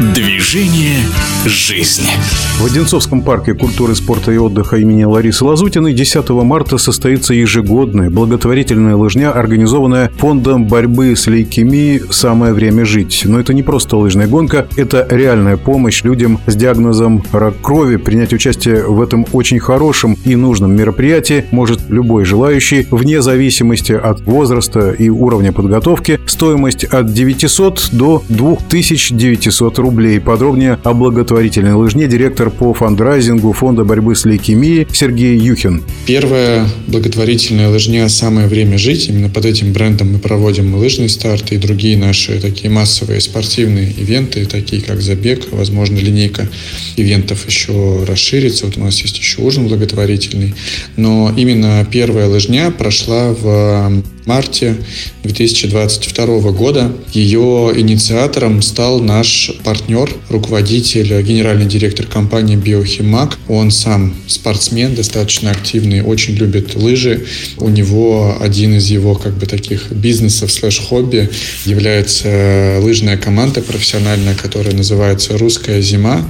две. Движение жизни. В Одинцовском парке культуры, спорта и отдыха имени Ларисы Лазутиной 10 марта состоится ежегодная благотворительная лыжня, организованная Фондом борьбы с лейкемией «Самое время жить». Но это не просто лыжная гонка, это реальная помощь людям с диагнозом рак крови. Принять участие в этом очень хорошем и нужном мероприятии может любой желающий, вне зависимости от возраста и уровня подготовки. Стоимость от 900 до 2900 рублей. Подробнее о благотворительной лыжне директор по фандрайзингу Фонда борьбы с лейкемией Сергей Юхин. Первая благотворительная лыжня «Самое время жить». Именно под этим брендом мы проводим лыжные старты и другие наши такие массовые спортивные ивенты, такие как забег, возможно, линейка ивентов еще расширится. Вот у нас есть еще ужин благотворительный. Но именно первая лыжня прошла в марте 2022 года. Ее инициатором стал наш партнер, руководитель, генеральный директор компании «Биохимак». Он сам спортсмен, достаточно активный, очень любит лыжи. У него один из его как бы таких бизнесов слэш-хобби является лыжная команда профессиональная, которая называется «Русская зима».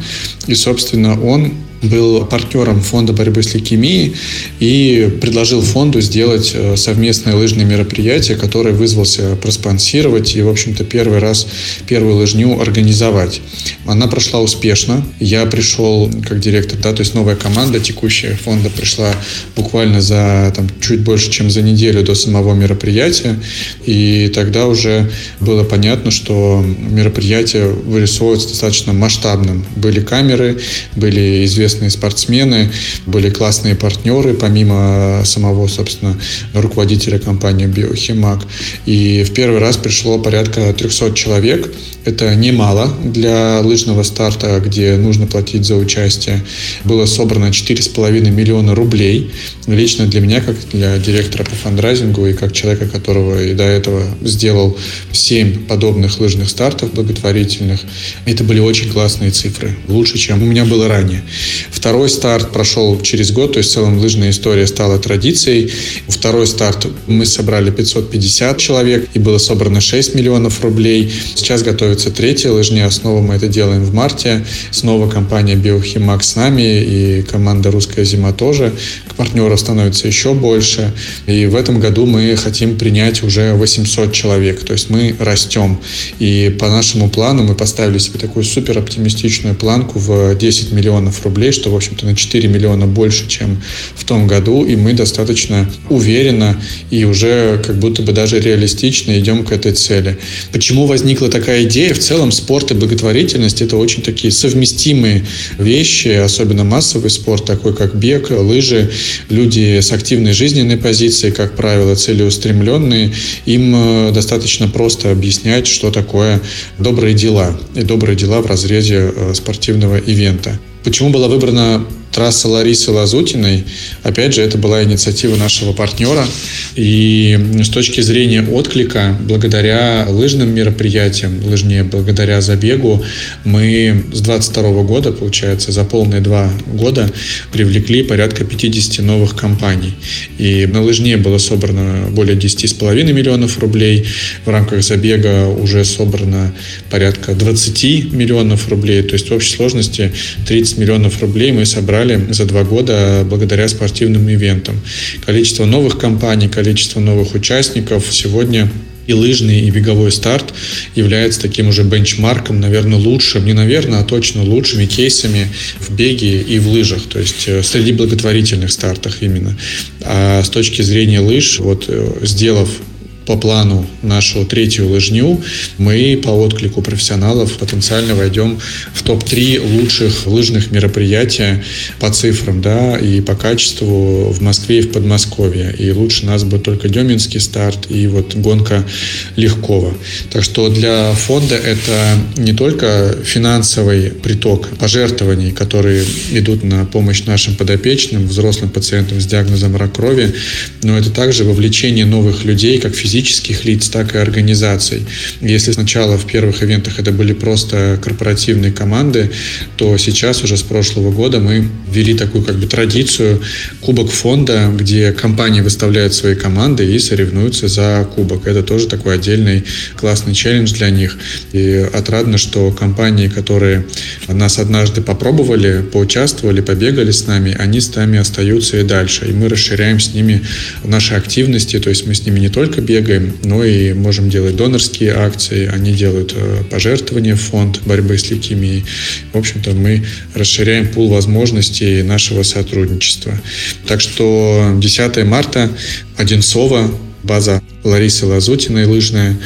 И, собственно, он был партнером фонда борьбы с лейкемией и предложил фонду сделать э, совместное лыжное мероприятие, которое вызвался проспонсировать и, в общем-то, первый раз первую лыжню организовать. Она прошла успешно. Я пришел как директор, да, то есть новая команда текущая фонда пришла буквально за там, чуть больше, чем за неделю до самого мероприятия. И тогда уже было понятно, что мероприятие вырисовывается достаточно масштабным. Были камеры, были известные известные спортсмены, были классные партнеры, помимо самого, собственно, руководителя компании «Биохимак». И в первый раз пришло порядка 300 человек. Это немало для лыжного старта, где нужно платить за участие. Было собрано 4,5 миллиона рублей. Лично для меня, как для директора по фандрайзингу и как человека, которого и до этого сделал 7 подобных лыжных стартов благотворительных, это были очень классные цифры. Лучше, чем у меня было ранее. Второй старт прошел через год, то есть в целом лыжная история стала традицией. Второй старт мы собрали 550 человек и было собрано 6 миллионов рублей. Сейчас готовится третья лыжня, снова мы это делаем в марте. Снова компания Биохимак с нами и команда «Русская зима» тоже. Партнеров становится еще больше. И в этом году мы хотим принять уже 800 человек. То есть мы растем. И по нашему плану мы поставили себе такую супер оптимистичную планку в 10 миллионов рублей, что, в общем-то, на 4 миллиона больше, чем в том году, и мы достаточно уверенно и уже как будто бы даже реалистично идем к этой цели. Почему возникла такая идея? В целом спорт и благотворительность – это очень такие совместимые вещи, особенно массовый спорт, такой как бег, лыжи. Люди с активной жизненной позицией, как правило, целеустремленные, им э, достаточно просто объяснять, что такое добрые дела и добрые дела в разрезе э, спортивного ивента. Почему была выбрана трасса Ларисы Лазутиной, опять же, это была инициатива нашего партнера. И с точки зрения отклика, благодаря лыжным мероприятиям, лыжнее, благодаря забегу, мы с 22 года, получается, за полные два года привлекли порядка 50 новых компаний. И на лыжне было собрано более 10,5 миллионов рублей. В рамках забега уже собрано порядка 20 миллионов рублей. То есть в общей сложности 30 миллионов рублей мы собрали собрали за два года благодаря спортивным ивентам. Количество новых компаний, количество новых участников сегодня и лыжный, и беговой старт является таким уже бенчмарком, наверное, лучшим, не наверное, а точно лучшими кейсами в беге и в лыжах, то есть э, среди благотворительных стартах именно. А с точки зрения лыж, вот э, сделав по плану нашу третью лыжню, мы по отклику профессионалов потенциально войдем в топ-3 лучших лыжных мероприятий по цифрам, да, и по качеству в Москве и в Подмосковье. И лучше нас будет только Деминский старт и вот гонка Легкова. Так что для фонда это не только финансовый приток пожертвований, которые идут на помощь нашим подопечным, взрослым пациентам с диагнозом рак крови, но это также вовлечение новых людей, как физических физических лиц, так и организаций. Если сначала в первых ивентах это были просто корпоративные команды, то сейчас уже с прошлого года мы ввели такую как бы традицию кубок фонда, где компании выставляют свои команды и соревнуются за кубок. Это тоже такой отдельный классный челлендж для них. И отрадно, что компании, которые нас однажды попробовали, поучаствовали, побегали с нами, они с нами остаются и дальше. И мы расширяем с ними наши активности, то есть мы с ними не только бегаем, но и можем делать донорские акции, они делают э, пожертвования в фонд борьбы с лейкемией. В общем-то, мы расширяем пул возможностей нашего сотрудничества. Так что 10 марта Одинцова, база Ларисы Лазутиной лыжная.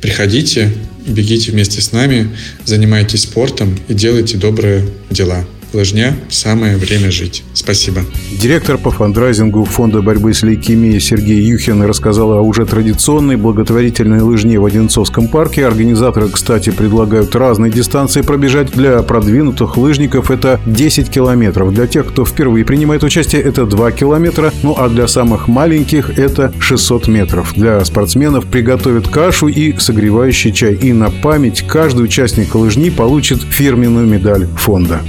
Приходите, бегите вместе с нами, занимайтесь спортом и делайте добрые дела. Лыжня – самое время жить. Спасибо. Директор по фандрайзингу Фонда борьбы с лейкемией Сергей Юхин рассказал о уже традиционной благотворительной лыжне в Одинцовском парке. Организаторы, кстати, предлагают разные дистанции пробежать. Для продвинутых лыжников это 10 километров. Для тех, кто впервые принимает участие, это 2 километра. Ну а для самых маленьких это 600 метров. Для спортсменов приготовят кашу и согревающий чай. И на память каждый участник лыжни получит фирменную медаль фонда.